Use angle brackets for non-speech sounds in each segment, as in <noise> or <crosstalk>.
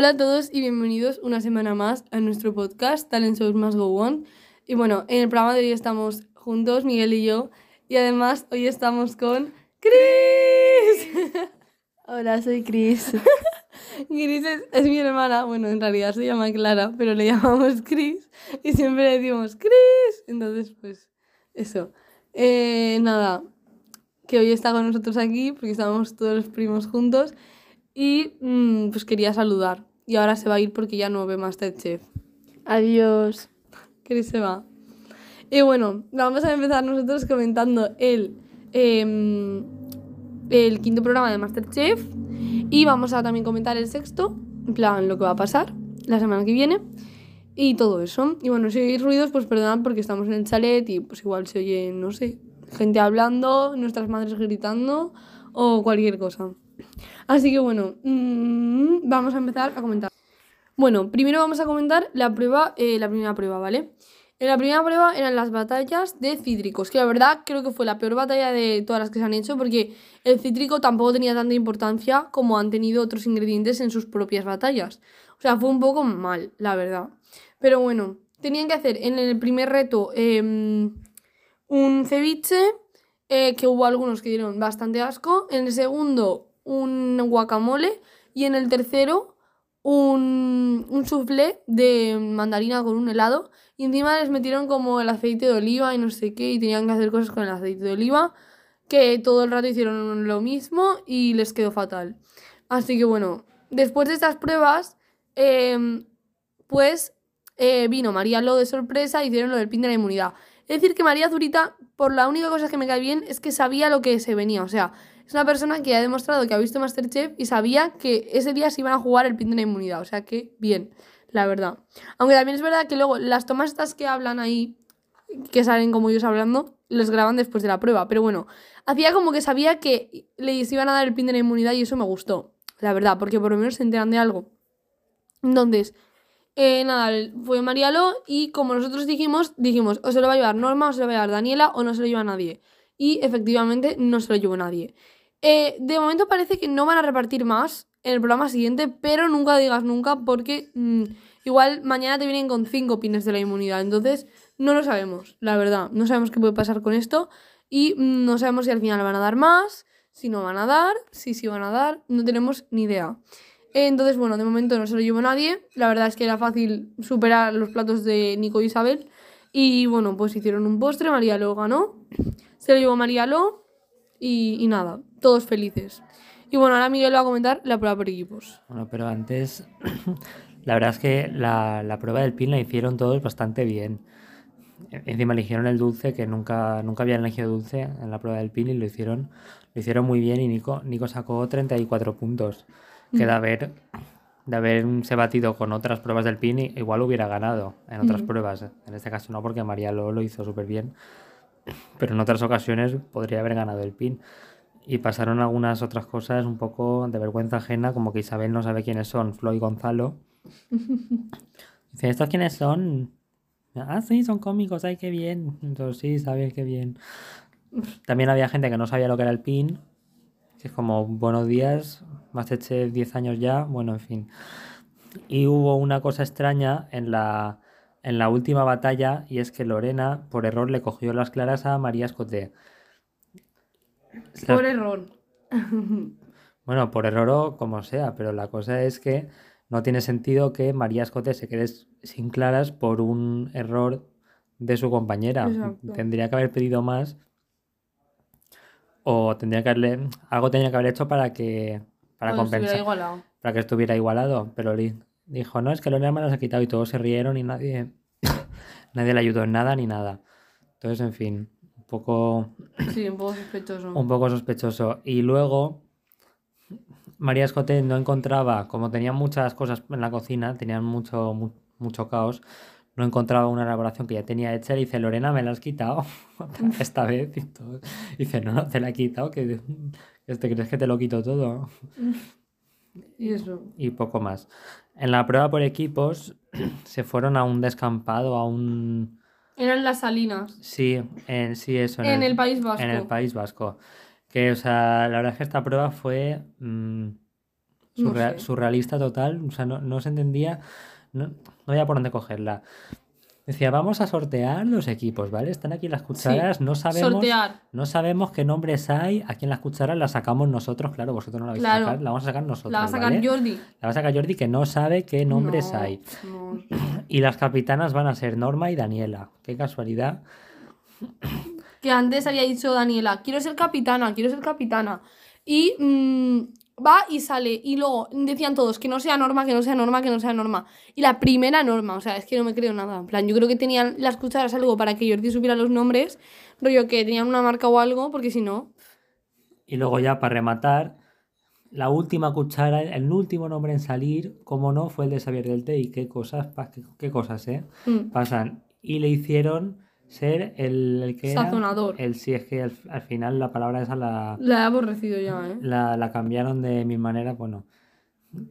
Hola a todos y bienvenidos una semana más a nuestro podcast Talent Shows Must Go On. Y bueno, en el programa de hoy estamos juntos, Miguel y yo, y además hoy estamos con Chris. <laughs> Hola, soy Chris. <laughs> Chris es, es mi hermana, bueno, en realidad se llama Clara, pero le llamamos Chris y siempre le decimos Chris. Entonces, pues, eso. Eh, nada, que hoy está con nosotros aquí porque estamos todos los primos juntos y mm, pues quería saludar. Y ahora se va a ir porque ya no ve Masterchef. Adiós. Chris se va. Y bueno, vamos a empezar nosotros comentando el, em, el quinto programa de Masterchef y vamos a también comentar el sexto, en plan lo que va a pasar la semana que viene y todo eso. Y bueno, si oís ruidos, pues perdonad porque estamos en el chalet y pues igual se oye, no sé, gente hablando, nuestras madres gritando o cualquier cosa. Así que bueno, mm, vamos a empezar a comentar. Bueno, primero vamos a comentar la prueba, eh, la primera prueba, ¿vale? En la primera prueba eran las batallas de cítricos, que la verdad creo que fue la peor batalla de todas las que se han hecho, porque el cítrico tampoco tenía tanta importancia como han tenido otros ingredientes en sus propias batallas. O sea, fue un poco mal, la verdad. Pero bueno, tenían que hacer en el primer reto em, un ceviche, eh, que hubo algunos que dieron bastante asco. En el segundo, un guacamole. Y en el tercero, un, un soufflé de mandarina con un helado. Y encima les metieron como el aceite de oliva y no sé qué. Y tenían que hacer cosas con el aceite de oliva. Que todo el rato hicieron lo mismo y les quedó fatal. Así que bueno, después de estas pruebas, em, pues eh, vino María Lo de sorpresa y hicieron lo del pin de la inmunidad. Es decir, que María Zurita, por la única cosa que me cae bien, es que sabía lo que se venía. O sea, es una persona que ha demostrado que ha visto Masterchef y sabía que ese día se iban a jugar el pin de la inmunidad. O sea, que bien, la verdad. Aunque también es verdad que luego las tomas estas que hablan ahí, que salen como ellos hablando, los graban después de la prueba. Pero bueno, hacía como que sabía que les iban a dar el pin de la inmunidad y eso me gustó, la verdad, porque por lo menos se enteran de algo. Entonces, eh, nada, fue Marialo y como nosotros dijimos, dijimos, o se lo va a llevar Norma, o se lo va a llevar Daniela, o no se lo lleva nadie. Y efectivamente no se lo llevó nadie. Eh, de momento parece que no van a repartir más en el programa siguiente, pero nunca digas nunca porque mm, igual mañana te vienen con cinco pines de la inmunidad. Entonces, no lo sabemos, la verdad. No sabemos qué puede pasar con esto y mm, no sabemos si al final van a dar más, si no van a dar, si sí van a dar, no tenemos ni idea. Entonces, bueno, de momento no se lo llevó nadie. La verdad es que era fácil superar los platos de Nico y Isabel. Y bueno, pues hicieron un postre, María lo ganó. Se lo llevó María Lo y, y nada, todos felices. Y bueno, ahora Miguel va a comentar la prueba por equipos. Bueno, pero antes, <clears throat> la verdad es que la, la prueba del pin la hicieron todos bastante bien. Encima eligieron el dulce, que nunca, nunca habían elegido dulce en la prueba del pin y lo hicieron, lo hicieron muy bien y Nico, Nico sacó 34 puntos. Que de haber, de haberse batido con otras pruebas del pin, igual hubiera ganado en otras Ujú. pruebas. En este caso no, porque María lo, lo hizo súper bien. Pero en otras ocasiones podría haber ganado el pin. Y pasaron algunas otras cosas un poco de vergüenza ajena, como que Isabel no sabe quiénes son, Flo y Gonzalo. <laughs> Dice, ¿estos quiénes son? Ah, sí, son cómicos, ay, qué bien. Entonces, sí, sabes qué bien. También había gente que no sabía lo que era el pin, que es como, buenos días, Masterchef 10 años ya, bueno, en fin. Y hubo una cosa extraña en la, en la última batalla, y es que Lorena, por error, le cogió las claras a María Escoté. Por error. <laughs> Bueno, por error o como sea, pero la cosa es que no tiene sentido que María Escote se quede sin claras por un error de su compañera. Exacto. Tendría que haber pedido más o tendría que haberle algo tenía que haber hecho para que para Pues compensar, para que estuviera igualado, pero dijo, "No, es que Lorena me las ha quitado" y todos se rieron y nadie <coughs> nadie le ayudó en nada ni nada. Entonces, en fin, un poco Sí, un poco sospechoso. un poco sospechoso. Y luego, María Escote no encontraba, como tenían muchas cosas en la cocina, tenían mucho, mu- mucho caos, no encontraba una elaboración que ya tenía hecha. Y dice, Lorena, me la has quitado <laughs> esta vez. Y todo. Dice, no, no te la he quitado, que te crees que te lo quito todo. <laughs> Y eso. Y poco más. En la prueba por equipos, <clears throat> se fueron a un descampado, a un... Eran las salinas. Sí, en, sí, eso. En el País Vasco. En el País Vasco. Que, o sea, la verdad es que esta prueba fue mm, No Surrea- sé. Surrealista total, o sea, no, no se entendía, no, no había por dónde cogerla. Decía, vamos a sortear los equipos, ¿vale? Están aquí las cucharas, no sabemos, Sortear. no sabemos qué nombres hay, aquí en las cucharas las sacamos nosotros, claro, vosotros no la vais Claro. a sacar, la vamos a sacar nosotros, La va a sacar ¿vale? Jordi. La va a sacar Jordi que no sabe qué nombres No, hay. no. Y las capitanas van a ser Norma y Daniela. Qué casualidad. que antes había dicho Daniela, quiero ser capitana, quiero ser capitana. Y mm, va y sale. Y luego decían todos que no sea norma, que no sea norma, que no sea norma. Y la primera norma, o sea, es que no me creo nada. En plan, yo creo que tenían las cucharas algo para que Jordi supiera los nombres. Rollo que tenían una marca o algo, porque si no. Y luego ya para rematar, la última cuchara, el último nombre en salir, como no, fue el de Xavier del Té. Y qué cosas, qué cosas, ¿eh? mm, Pasan. Y le hicieron ser el, el que era- Sazonador. El sí, es que al, al final la palabra esa la, La he aborrecido ya, ¿eh? la, la cambiaron de mi manera, bueno.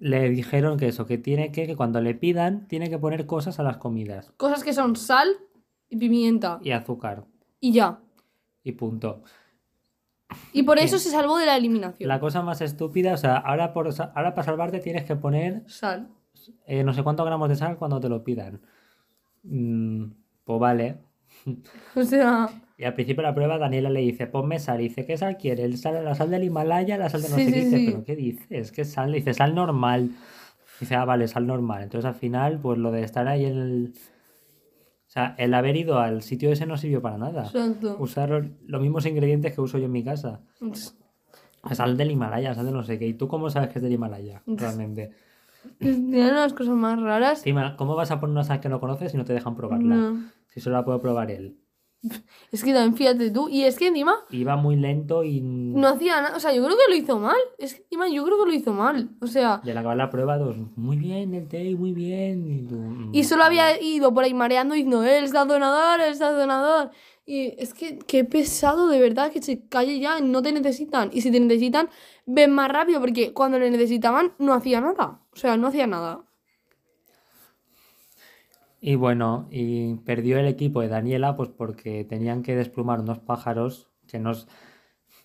Le dijeron que eso, que tiene que, que cuando le pidan, tiene que poner cosas a las comidas. Cosas que son sal y pimienta. Y azúcar. Y ya. Y punto. Y por eso se salvó de la eliminación. La cosa más estúpida, o sea, ahora, por, ahora para salvarte tienes que poner Sal. eh, no sé cuántos gramos de sal cuando te lo pidan. Mm, pues vale. <laughs> O sea. Y al principio de la prueba Daniela le dice, ponme sal. Y dice, ¿qué sal quiere? ¿El sal, ¿La sal del Himalaya? ¿La sal de no Sí, sé qué? sí, Dice, sí. ¿pero qué dices? ¿Qué sal? Le dice, sal normal. Dice, ah, vale, sal normal. Entonces al final, pues lo de estar ahí en el... O sea, el haber ido al sitio ese no sirvió para nada. Exacto. Usar los mismos ingredientes que uso yo en mi casa. Sal del Himalaya, sal de no sé qué. ¿Y tú cómo sabes que es del Himalaya? <laughs> Realmente. Tienen unas cosas más raras. ¿cómo vas a poner una sal que no conoces si no te dejan probarla? No. Si solo la puede probar él. <laughs> Es que también fíjate tú. Y es que encima Iba muy lento y no hacía nada. O sea, yo creo que lo hizo mal. Es que encima yo creo que lo hizo mal. O sea, y al acabar la prueba, dos, muy bien, el té, muy bien. Y, tú, mm, y solo había ido por ahí mareando diciendo, el sazonador, el sazonador. Y es que qué pesado de verdad que se calle ya, no te necesitan. Y si te necesitan, ven más rápido, porque cuando le necesitaban no hacía nada. O sea, no hacía nada. Y bueno, y perdió el equipo de Daniela, pues porque tenían que desplumar unos pájaros que nos.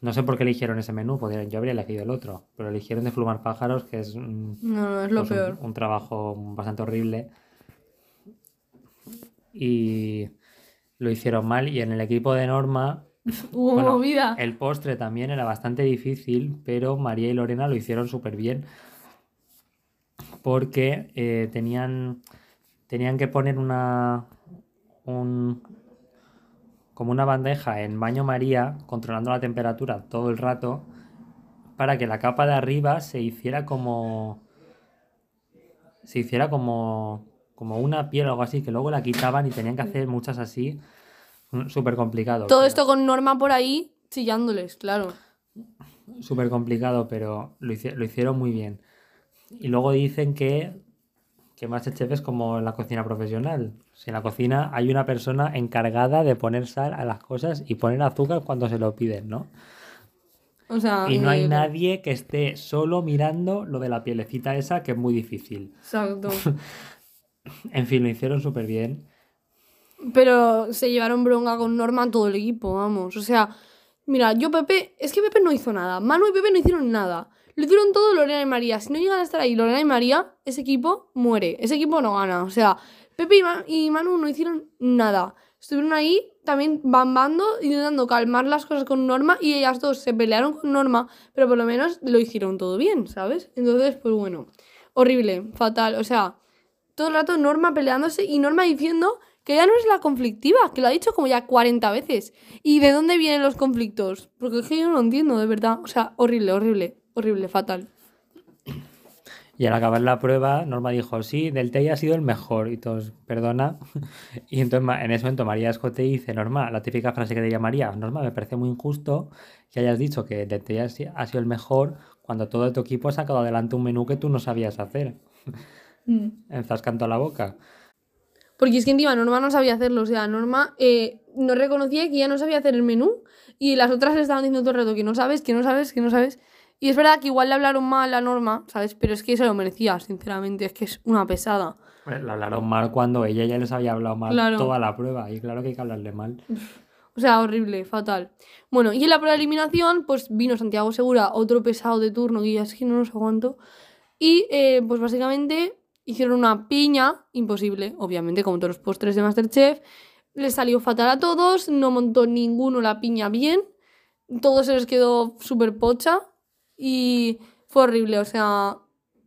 No sé por qué eligieron ese menú, podrían, yo habría elegido el otro, pero eligieron desplumar pájaros, que es mm, No, no, es lo pues, un- peor. Un, trabajo bastante horrible. Y lo hicieron mal. Y en el equipo de Norma, <laughs> Hubo bueno, movida. el postre también era bastante difícil, pero María y Lorena lo hicieron súper bien. Porque eh, tenían, tenían que poner una. Un, como una bandeja en baño María, controlando la temperatura todo el rato, para que la capa de arriba se hiciera como. Se hiciera como. Como una piel o algo así, que luego la quitaban y tenían que hacer muchas así. Súper complicado. Todo pero- esto con Norma por ahí chillándoles, claro. súper complicado, pero lo hicieron muy bien. Y luego dicen que, que Masterchef es como en la cocina profesional. Si en la cocina hay una persona encargada de poner sal a las cosas y poner azúcar cuando se lo piden, ¿no? O sea, Y no hay increíble. nadie que esté solo mirando lo de la pielecita esa, que es muy difícil. Exacto. <laughs> En fin, lo hicieron súper bien. Pero se llevaron bronca con Norma todo el equipo, vamos. O sea, mira, yo Pepe, es que Pepe no hizo nada. Manu y Pepe no hicieron nada. Lo hicieron todo Lorena y María. Si no llegan a estar ahí Lorena y María, ese equipo muere. Ese equipo no gana. O sea, Pepe y, y Manu no hicieron nada. Estuvieron ahí también bambando, intentando calmar las cosas con Norma y ellas dos se pelearon con Norma, pero por lo menos lo hicieron todo bien, ¿sabes? Entonces, pues bueno, horrible, fatal. O sea, todo el rato Norma peleándose y Norma diciendo que ya no es la conflictiva, que lo ha dicho como ya 40 veces. ¿Y de dónde vienen los conflictos? Porque es que yo no lo entiendo, de verdad. O sea, horrible, horrible, horrible, fatal. Y al acabar la prueba, Norma dijo, sí, del té ha sido el mejor. Y todos, perdona. <laughs> Y entonces en ese momento María Escote dice, Norma, la típica frase que diría María, Norma, me parece muy injusto que hayas dicho que del té ha si- ha sido el mejor cuando todo tu equipo ha sacado adelante un menú que tú no sabías hacer. <laughs> Enfascando la boca. Porque es que encima Norma no sabía hacerlo. O sea, Norma eh, no reconocía que ya no sabía hacer el menú y las otras le estaban diciendo todo el rato que no sabes, que no sabes, que no sabes. Y es verdad que igual le hablaron mal a Norma, ¿sabes? Pero es que se lo merecía, sinceramente. Es que es una pesada. Bueno, Le hablaron mal cuando ella ya les había hablado mal Claro. toda la prueba. Y claro que hay que hablarle mal. O sea, horrible, fatal. Bueno, y en la prueba de eliminación, pues vino Santiago Segura, otro pesado de turno, que ya es que no nos aguanto. Y eh, pues básicamente hicieron una piña, imposible, obviamente, como todos los postres de Masterchef. Les salió fatal a todos, no montó ninguno la piña bien, todo se les quedó súper pocha y fue horrible, o sea,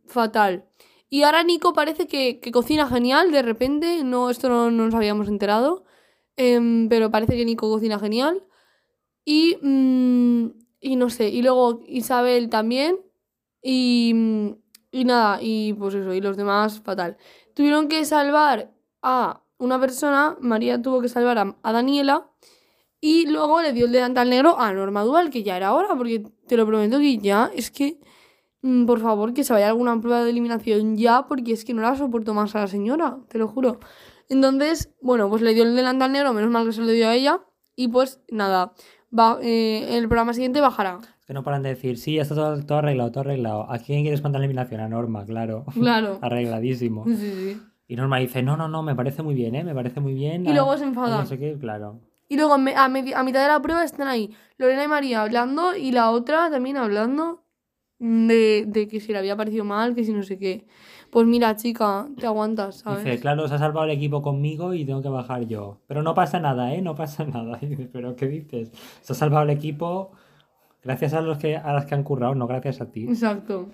fatal. Y ahora Nico parece que, que cocina genial, de repente, no, esto no, no nos habíamos enterado, em, pero parece que Nico cocina genial. Y, mm, y no sé, y luego Isabel también, y, y nada, y pues eso, y los demás fatal. Tuvieron que salvar a una persona, María tuvo que salvar a, a Daniela, y luego le dio el delantal negro a Norma Dual, que ya era hora, porque te lo prometo que ya es que, mm, por favor, que se vaya a alguna prueba de eliminación ya, porque es que no la soporto más a la señora, te lo juro. Entonces, bueno, pues le dio el delantal negro, menos mal que se lo dio a ella, y pues nada, va, eh, el programa siguiente bajará. Es que no paran de decir, sí, está todo, todo arreglado, todo arreglado. ¿A quién quieres contar la eliminación? A Norma, claro. <laughs> Claro. Arregladísimo. Sí, sí. Y Norma dice, no, no, no, me parece muy bien, ¿eh? Me parece muy bien. Y luego se ah, enfada. No sé qué, claro. Y luego me- a, a mitad de la prueba están ahí Lorena y María hablando y la otra también hablando de, de que si le había parecido mal, que si no sé qué. Pues mira, chica, te aguantas, ¿sabes? Dice, claro, se ha salvado el equipo conmigo y tengo que bajar yo. Pero no pasa nada, ¿eh? No pasa <laughs> nada. Y dice, ¿pero qué dices? Se ha salvado el equipo gracias a los que a las que han currado, no gracias a ti. Exacto.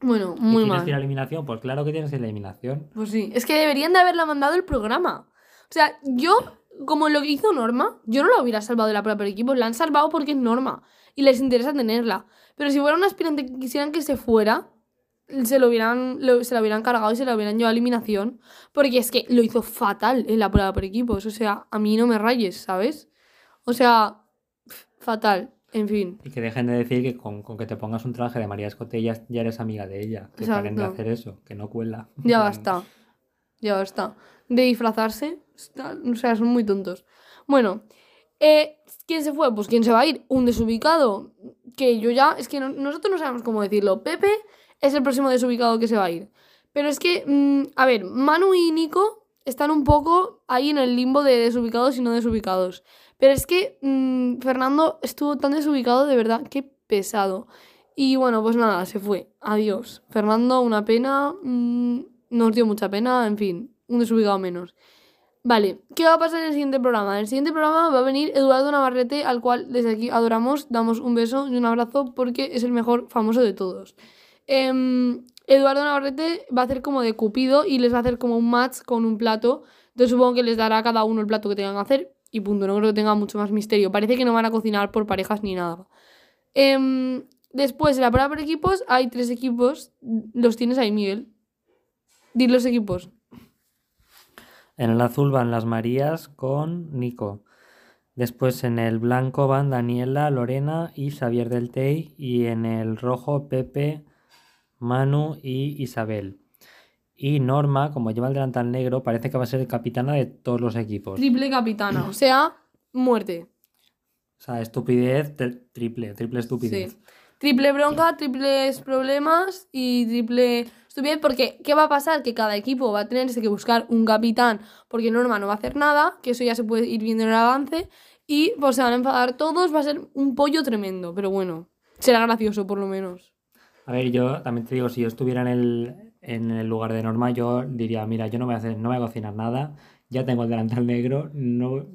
Bueno, ¿Y muy tienes mal. que ir a eliminación? Pues claro que tienes que ir a eliminación. Pues sí, es que deberían de haberla mandado el programa. O sea, yo, como lo que hizo Norma, yo no la hubiera salvado de la prueba por equipo, la han salvado porque es Norma y les interesa tenerla. Pero si fuera un aspirante que quisieran que se fuera, se lo hubieran, lo- se la hubieran cargado y se la hubieran llevado a eliminación. Porque es que lo hizo fatal en la prueba por equipos. O sea, a mí no me rayes, ¿sabes? O sea, fatal. En fin. Y que dejen de decir que con, con que te pongas un traje de María Escote ya, eres amiga de ella. Que paren de hacer eso, que no cuela. Ya <laughs> basta. Ya basta. De disfrazarse. O sea, son muy tontos. Bueno, eh, ¿quién se fue? Pues ¿quién se va a ir? Un desubicado. Que yo ya. Es que no- nosotros no sabemos cómo decirlo. Pepe es el próximo desubicado que se va a ir. Pero es que, mm, a ver, Manu y Nico están un poco ahí en el limbo de desubicados y no desubicados. Pero es que mm, Fernando estuvo tan desubicado, de verdad, qué pesado. Y bueno, pues nada, se fue. Adiós. Fernando, una pena. mm, nos dio mucha pena, en fin, un desubicado menos. Vale, ¿qué va a pasar en el siguiente programa? En el siguiente programa va a venir Eduardo Navarrete, al cual desde aquí adoramos, damos un beso y un abrazo porque es el mejor famoso de todos. Em, Eduardo Navarrete va a hacer como de Cupido y les va a hacer como un match con un plato. Entonces supongo que les dará a cada uno el plato que tengan que hacer y punto. No creo que tenga mucho más misterio. Parece que no van a cocinar por parejas ni nada. Em, después, en la prueba por equipos, hay tres equipos. Los tienes ahí, Miguel. Di los equipos. En el azul van las Marías con Nico. Después en el blanco van Daniela, Lorena y Xavier del Tey. Y en el rojo Pepe, Manu y Isabel. Y Norma, como lleva el delantal negro, parece que va a ser capitana de todos los equipos. Triple capitana. O sea, muerte. O sea, estupidez, triple, triple estupidez. Sí. Triple bronca, triples problemas y triple estupidez. Porque, ¿qué va a pasar? Que cada equipo va a tener que buscar un capitán porque Norma no va a hacer nada, que eso ya se puede ir viendo en el avance. Y pues se van a enfadar todos, va a ser un pollo tremendo. Pero bueno, será gracioso por lo menos. A ver, yo también te digo, si yo estuviera en el, en el lugar de Norma, yo diría, mira, yo no voy a hacer, no voy a cocinar nada, ya tengo el delantal negro, no,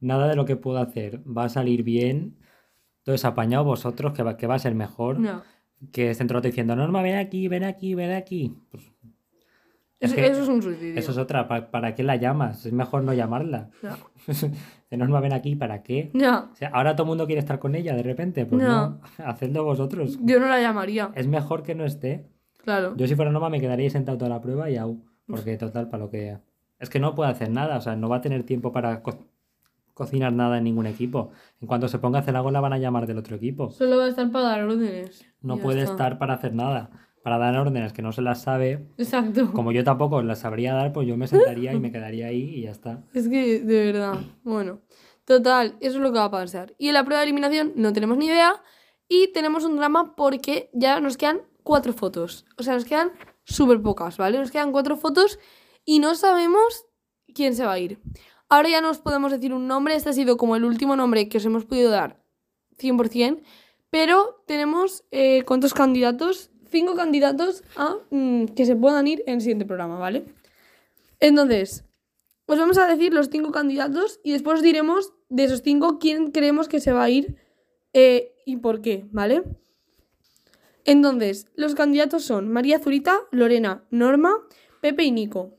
nada de lo que puedo hacer va a salir bien. Entonces, apañado vosotros, que va, que va a ser mejor No. Que estén todo diciendo, Norma, ven aquí, ven aquí, ven aquí. Pues, es Eso, que eso es un suicidio. eso es otra, ¿pa- ¿para, qué la llamas? Es mejor no llamarla. <laughs> Norma, ven aquí, ¿para qué? Ya. O sea, ahora todo el mundo quiere estar con ella de repente, pues no, No. hacedlo vosotros. Yo no la llamaría. Es mejor que no esté. Claro. Yo si fuera Noma me quedaría sentado toda la prueba y au. Porque total, para lo que... Es que no puede hacer nada, o sea, no va a tener tiempo para cocinar nada en ningún equipo. En cuanto se ponga a hacer algo la van a llamar del otro equipo. Solo va a estar para dar órdenes. No ya puede está. estar para hacer nada. Para dar órdenes que no se las sabe. Exacto. Como yo tampoco las sabría dar, pues yo me sentaría y me quedaría ahí y ya está. Es que, de verdad. Bueno, total, eso es lo que va a pasar. Y en la prueba de eliminación no tenemos ni idea. Y tenemos un drama porque ya nos quedan cuatro fotos. O sea, nos quedan súper pocas, ¿vale? Nos quedan cuatro fotos y no sabemos quién se va a ir. Ahora ya nos podemos decir un nombre. Este ha sido como el último nombre que os hemos podido dar 100%. Pero tenemos, eh, ¿cuántos candidatos? cinco candidatos a mm, que se puedan ir en el siguiente programa, ¿vale? Entonces, os vamos a decir los cinco candidatos y después os diremos de esos cinco quién creemos que se va a ir eh, y por qué, ¿vale? Entonces, los candidatos son María Zurita, Lorena, Norma, Pepe y Nico.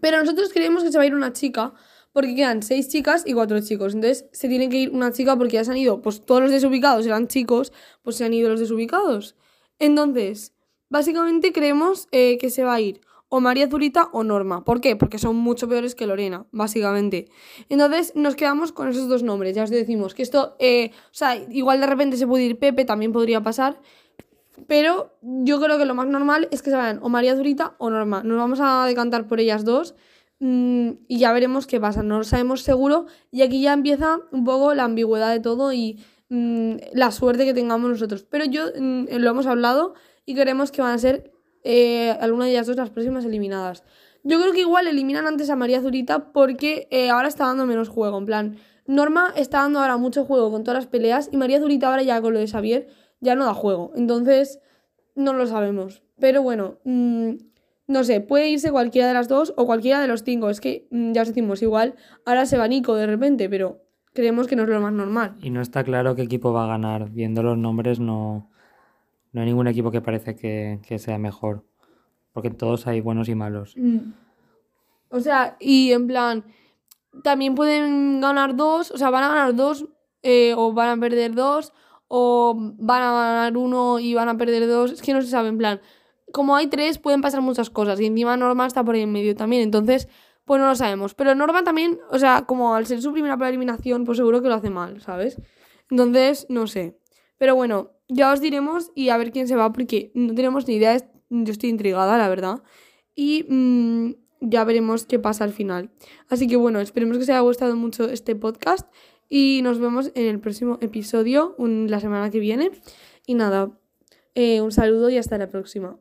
Pero nosotros creemos que se va a ir una chica porque quedan seis chicas y cuatro chicos. Entonces se tiene que ir una chica porque ya se han ido, pues todos los desubicados eran chicos, pues se han ido los desubicados. Entonces, básicamente creemos eh, que se va a ir o María Zurita o Norma. ¿Por qué? Porque son mucho peores que Lorena, básicamente. Entonces nos quedamos con esos dos nombres. Ya os decimos que esto, eh, o sea, igual de repente se puede ir Pepe, también podría pasar. Pero yo creo que lo más normal es que se vayan o María Zurita o Norma. Nos vamos a decantar por ellas dos y ya veremos qué pasa. No lo sabemos seguro y aquí ya empieza un poco la ambigüedad de todo y mm, la suerte que tengamos nosotros. Pero yo mm, lo hemos hablado y queremos que van a ser eh, alguna de ellas dos las próximas eliminadas. Yo creo que igual eliminan antes a María Zurita porque eh, ahora está dando menos juego. En plan, Norma está dando ahora mucho juego con todas las peleas y María Zurita ahora ya con lo de Xavier ya no da juego. Entonces, no lo sabemos. Pero bueno, mm, no sé, puede irse cualquiera de las dos o cualquiera de los cinco. Es que mm, ya os decimos, igual ahora se va Nico de repente, pero creemos que no es lo más normal. Y no está claro qué equipo va a ganar. Viendo los nombres, no, no hay ningún equipo que parece que, que sea mejor. Porque todos hay buenos y malos. Mm. O sea, y en plan, también pueden ganar dos, o sea, van a ganar dos eh, o van a perder dos o van a ganar uno y van a perder dos. Es que no se sabe, en plan, como hay tres, pueden pasar muchas cosas y encima Norma está por ahí en medio también, entonces, pues no lo sabemos. Pero Norma también, o sea, como al ser su primera eliminación, pues seguro que lo hace mal, ¿sabes? Entonces, no sé. Pero bueno, ya os diremos y a ver quién se va porque no tenemos ni idea, yo estoy intrigada, la verdad. Y mm, ya veremos qué pasa al final. Así que bueno, esperemos que os haya gustado mucho este podcast y nos vemos en el próximo episodio, la semana que viene. Y nada, eh, un saludo y hasta la próxima.